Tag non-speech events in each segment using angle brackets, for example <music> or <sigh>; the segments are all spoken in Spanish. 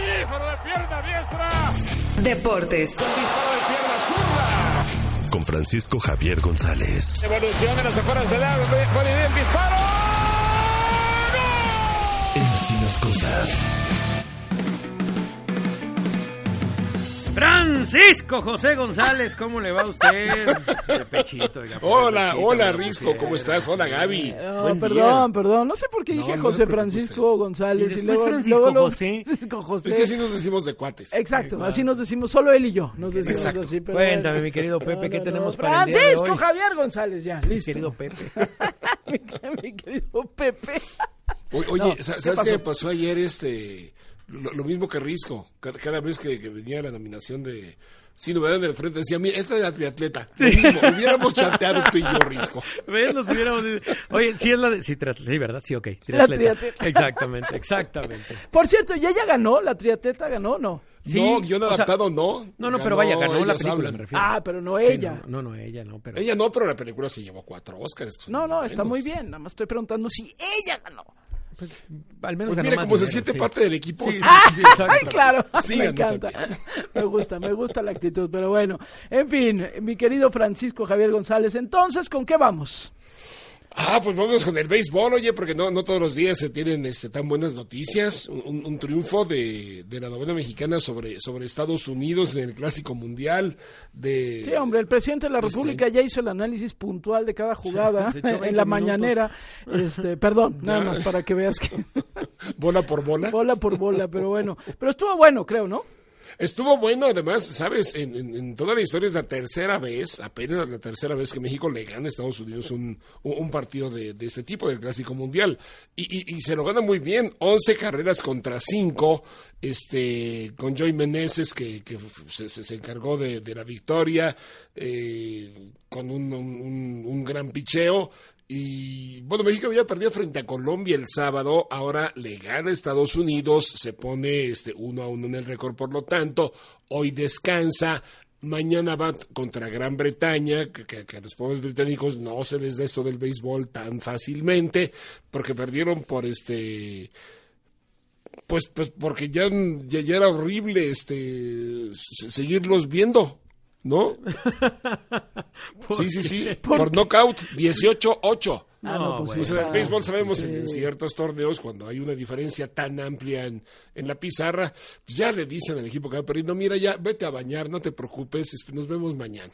Disparo de pierna diestra. Deportes. Disparo de pierna zurda. Con Francisco Javier González. Evolución de las afueras del área. Disparo. En así las cosas. Francisco José González, ¿cómo le va a usted? De pechito, oiga, pues, Hola, de pechito, hola Risco, pusieron. ¿cómo estás? Hola Gaby. No, Buen perdón, día. perdón. No sé por qué No, dije no José Francisco González. Y luego, Francisco luego, luego- José. <laughs> Francisco José. Es que así nos decimos de cuates. Exacto, así nos decimos, solo él y yo nos decimos Exacto. así. Pero Cuéntame, bueno. mi querido Pepe, No, ¿qué no, tenemos no. para el día de Francisco hoy? Javier González, ya, listo. Querido Pepe. mi, <laughs> mi querido Pepe. O- Oye, No, sa- ¿qué ¿sabes qué, pasó? me pasó ayer? Este, lo, lo mismo que Risco. Cada, cada vez que, que venía la nominación de... Sí, novedad del frente, decía, mira, esta es la triatleta. Lo mismo, hubiéramos chateado tú y yo, Risco. <laughs> ¿Ves? Nos hubiéramos... Oye, sí es la de... Sí, triatleta, sí, ¿verdad? Sí, ok. La triatleta. Exactamente, exactamente. Por cierto, ¿y ella ganó? ¿La triatleta ganó no? Sí, no, guion o sea, adaptado no. No, no, pero vaya, ganó la película, hablan. me refiero. Ah, pero no Sí, ella. No, no, no, ella no, pero... Ella no, pero la película se llevó cuatro Oscars. No, no, está muy bien. Nada más estoy preguntando si ella ganó. Al menos Pues mira, como se siente sí. parte del equipo. Sí, sí, sí, sí, sí, exacto. Ay, claro, <laughs> Sí, me encanta. también. Me gusta, me gusta la actitud, pero bueno. En fin, mi querido Francisco Javier González, entonces, ¿con qué vamos? Ah, pues vamos con el béisbol, oye, porque no, no todos los días se tienen este, tan buenas noticias. Un, un- un triunfo de, de la novena mexicana sobre, sobre Estados Unidos en el Clásico Mundial. De, Sí, hombre, el presidente de la Este. República ya hizo el análisis puntual de cada jugada <laughs> Se echó 20 en la minutos. mañanera. Este, perdón, <laughs> nada más para que veas que <laughs> bola por bola. bola por bola, pero bueno. Pero estuvo bueno, creo, ¿no? Estuvo bueno, además, sabes, en, en- toda la historia es la tercera vez, apenas la tercera vez que México le gana a Estados Unidos un, partido de, este tipo, del Clásico Mundial. Y, y- se lo gana muy bien, 11 carreras contra 5, este, con Joey Meneses que, se, se- encargó de, de la victoria, eh, con un- un- un gran picheo. Y bueno, México había perdido frente a Colombia el sábado, ahora le gana Estados Unidos, se pone este uno a uno en el récord, por lo tanto, hoy descansa. Mañana va contra Gran Bretaña, que, a los pobres británicos no se les da esto del béisbol tan fácilmente, porque perdieron por este pues pues porque ya, ya, ya era horrible este se- seguirlos viendo, ¿no? <laughs> Sí, sí, sí. Por, knockout, 18-8. Ah, no, pues. Pues en el béisbol sabemos en, en ciertos torneos, cuando hay una diferencia tan amplia en, en la pizarra, pues ya le dicen al equipo que va perdiendo, mira, ya vete a bañar, no te preocupes, este, nos vemos mañana.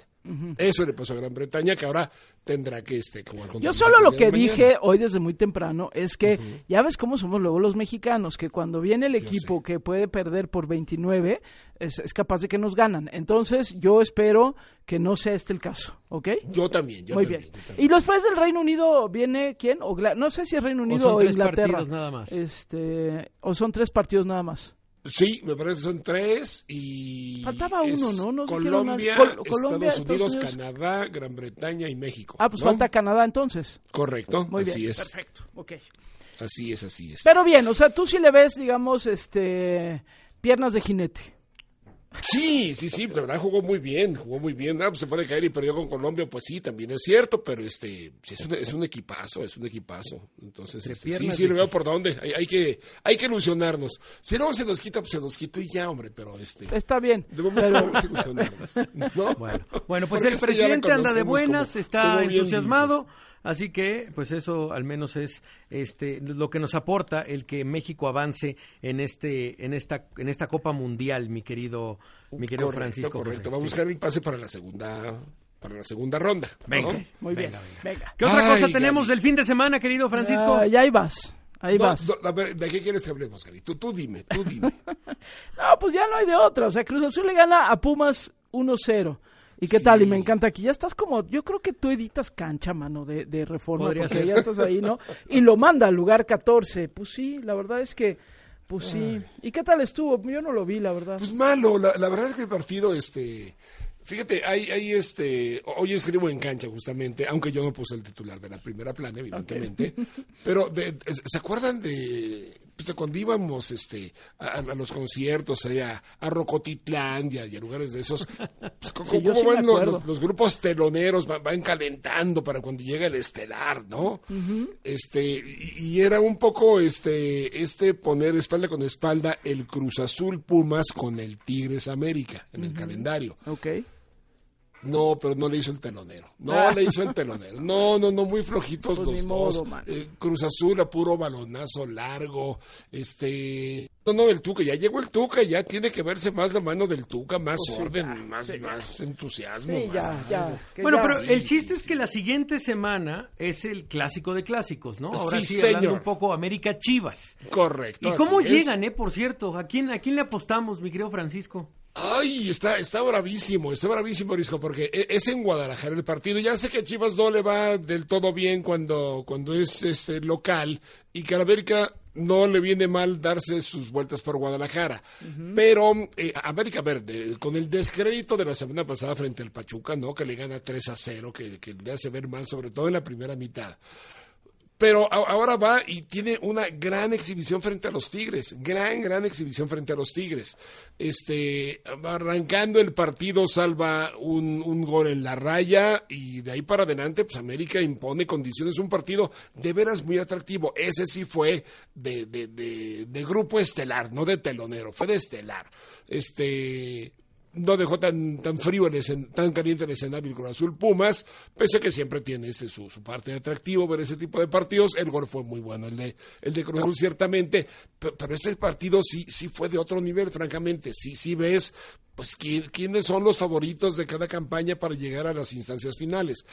Eso le pasó a Gran Bretaña, que ahora tendrá que este, contra Yo solo lo que mañana. dije hoy desde muy temprano es que ya ves cómo somos luego los mexicanos, que cuando viene el equipo que puede perder por 29, es, es capaz de que nos ganan. Entonces yo espero que no sea este el caso, ¿ok? Yo también, yo Muy también. bien. yo también. Y después del Reino Unido viene quién? O no sé si es Reino Unido son o, tres Inglaterra. partidos nada más. Este, o son tres partidos nada más. Sí, me parece que son tres y... Faltaba uno, ¿no? Colombia, Col- Colombia, Estados Unidos, Estados Unidos. Canadá, Gran Bretaña y México. Ah, pues ¿no? falta Canadá entonces. Correcto, Muy así bien, es. perfecto. Ok. Así es, así es. Pero bien, o sea, tú sí le ves, digamos, este, piernas de jinete. Sí, sí, sí, de verdad jugó muy bien, jugó muy bien. Ah, pues se puede caer y perdió con Colombia, pues sí, también es cierto, pero este, sí, es, un, es un equipazo, es un equipazo. Entonces, este, sí, sí, lo veo por dónde. Hay, hay que, hay que ilusionarnos. Si no se nos quita, pues se nos quita y ya, hombre, pero este, Está bien. de momento pero- vamos a ilusionarnos. ¿no? Bueno, bueno, pues Porque el presidente anda de buenas, como- está como entusiasmado, dices. Así que pues eso al menos es este lo que nos aporta el que México avance en este en esta en esta Copa Mundial, mi querido mi querido Correcto, Francisco. correcto. José. Va a Sí. buscar el pase para la segunda, para la segunda ronda. ¿no? Venga. Muy bien. Venga. ¿Qué otra Ay, cosa tenemos Gaby. del fin de semana, querido Francisco? Ah, ya ahí vas. Ahí No, vas. no, a ver, ¿De qué quieres que hablemos, Gaby? Tú, tú dime, tú dime. <laughs> No, pues ya no hay de otra. O sea, Cruz Azul le gana a Pumas 1-0. ¿Y qué Sí. tal? Y me encanta aquí. Ya estás como, yo creo que tú editas cancha, mano, de, de reforma, Podría porque ser. ya estás ahí, ¿no? Y lo manda al lugar 14. Pues sí, la verdad es que, pues sí. ¿Y qué tal estuvo? Yo no lo vi, la verdad. Pues malo, la, la verdad es que el partido, este, fíjate, hay, hay este, hoy escribo en cancha justamente, aunque yo no puse el titular de la primera plana, evidentemente, pero de- ¿se acuerdan de pues, cuando íbamos este, a, a los conciertos, allá, a Rocotitlán y a, y a lugares de esos, pues, <laughs> ¿cómo, Sí, van los, acuerdo. los- los grupos teloneros? Va- Van calentando para cuando llega el estelar, ¿no? Este, y, y era un poco este, este poner espalda con espalda el Cruz Azul Pumas con el Tigres América en el calendario. Ok. No, pero no le hizo el telonero. No Ah. le hizo el telonero. No, no, no, muy flojitos Pues los ni dos. Eh, Cruz Azul a puro balonazo largo. Este. No, no, el Tuca. Ya llegó el Tuca. Ya tiene que verse más la mano del Tuca. Más Pues sí, orden, ya, más, sí, más entusiasmo. Sí, más ya, ya. Bueno, ya- pero Sí, el chiste sí, es sí. que la siguiente semana es el clásico de clásicos, ¿no? Ahora Sí, sí, hablando señor. un poco América Chivas. Correcto. ¿Y cómo es. llegan, eh, por cierto? ¿A quién, ¿A quién le apostamos, mi querido Francisco? Ay, está, está bravísimo, está bravísimo, Risco, porque e- es en Guadalajara el partido. Ya sé que a Chivas no le va del todo bien cuando, cuando es este local y que a la América no le viene mal darse sus vueltas por Guadalajara. Pero eh, América Verde, con el descrédito de la semana pasada frente al Pachuca, ¿no? Que le gana 3 a 0, que, que le hace ver mal, sobre todo en la primera mitad. Pero ahora va y tiene una gran exhibición frente a los Tigres, gran, gran exhibición frente a los Tigres. Este, arrancando el partido salva un, un gol en la raya y de ahí para adelante, pues América impone condiciones, un partido de veras muy atractivo. Ese sí fue de, de, de, de grupo estelar, no de telonero, fue de estelar. Este, no dejó tan, tan frío, el escen- tan caliente el escenario el Cruz Azul Pumas, pese a que siempre tiene este, su, su parte de atractivo ver ese tipo de partidos. El gol fue muy bueno, el de, el de Cruz Azul ciertamente, pe- pero, este partido sí, sí fue de otro nivel, francamente. Sí, sí ves, pues, quién- quiénes son los favoritos de cada campaña para llegar a las instancias finales.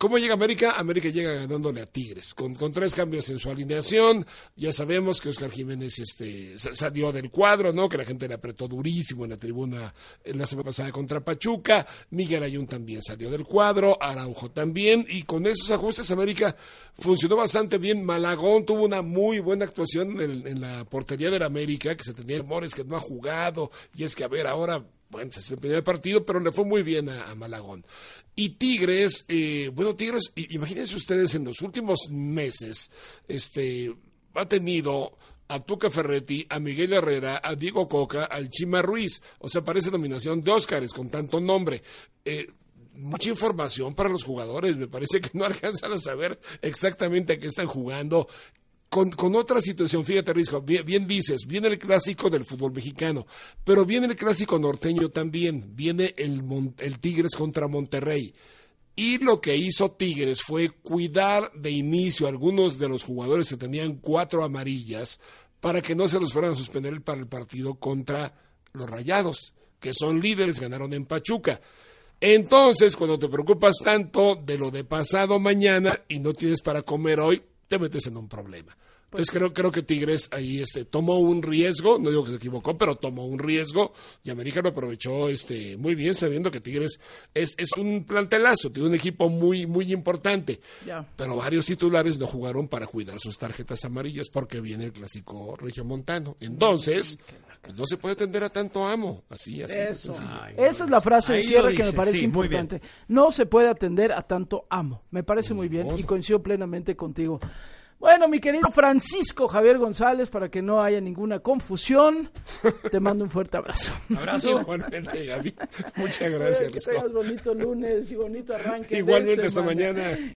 ¿Cómo llega América? América llega ganándole a Tigres, con, tres cambios en su alineación. Ya sabemos que Oscar Jiménez este, sa- salió del cuadro, ¿no? Que la gente le apretó durísimo en la tribuna en la semana pasada contra Pachuca. Miguel Ayun también salió del cuadro, Araujo también. Y con esos ajustes, América funcionó bastante bien. Malagón tuvo una muy buena actuación en, en la portería del América, que se tenía rumores que no ha jugado. Y es que, a ver, ahora bueno, es el primer partido, pero le fue muy bien a, Malagón. Y Tigres, eh, bueno, Tigres, imagínense ustedes en los últimos meses, este, ha tenido a Tuca Ferretti, a Miguel Herrera, a Diego Coca, al Chima Ruiz. O sea, parece nominación de Óscares con tanto nombre. Eh, mucha información para los jugadores. Me parece que no <laughs> alcanzan a saber exactamente a qué están jugando. Con, con otra situación, fíjate, Risco, bien, bien dices, viene el clásico del fútbol mexicano, pero viene el clásico norteño también, viene el, el Tigres contra Monterrey. Y lo que hizo Tigres fue cuidar de inicio a algunos de los jugadores que tenían cuatro amarillas para que no se los fueran a suspender para el partido contra los Rayados, que son líderes, ganaron en Pachuca. Entonces, cuando te preocupas tanto de lo de pasado mañana y no tienes para comer hoy, te metes en un problema. Entonces creo, creo que Tigres ahí este, tomó un riesgo, no digo que se equivocó, pero tomó un riesgo y América lo aprovechó este, muy bien, sabiendo que Tigres es, es un plantelazo, tiene un equipo muy, muy importante. Ya. Pero varios titulares no jugaron para cuidar sus tarjetas amarillas porque viene el clásico regiomontano. Entonces, pues, no se puede tender a tanto amo. Así, así. de Eso. Ay, Esa es la frase de cierre que me parece sí, muy bien. importante. No se puede atender a tanto amo. Me parece muy bien y coincido plenamente contigo. Bueno, mi querido Francisco Javier González, para que no haya ninguna confusión, te mando un fuerte abrazo. <laughs> Abrazo. <laughs> Igualmente, Gaby. Muchas gracias. que tengas bonito lunes y bonito arranque. de Igualmente esta semana. mañana.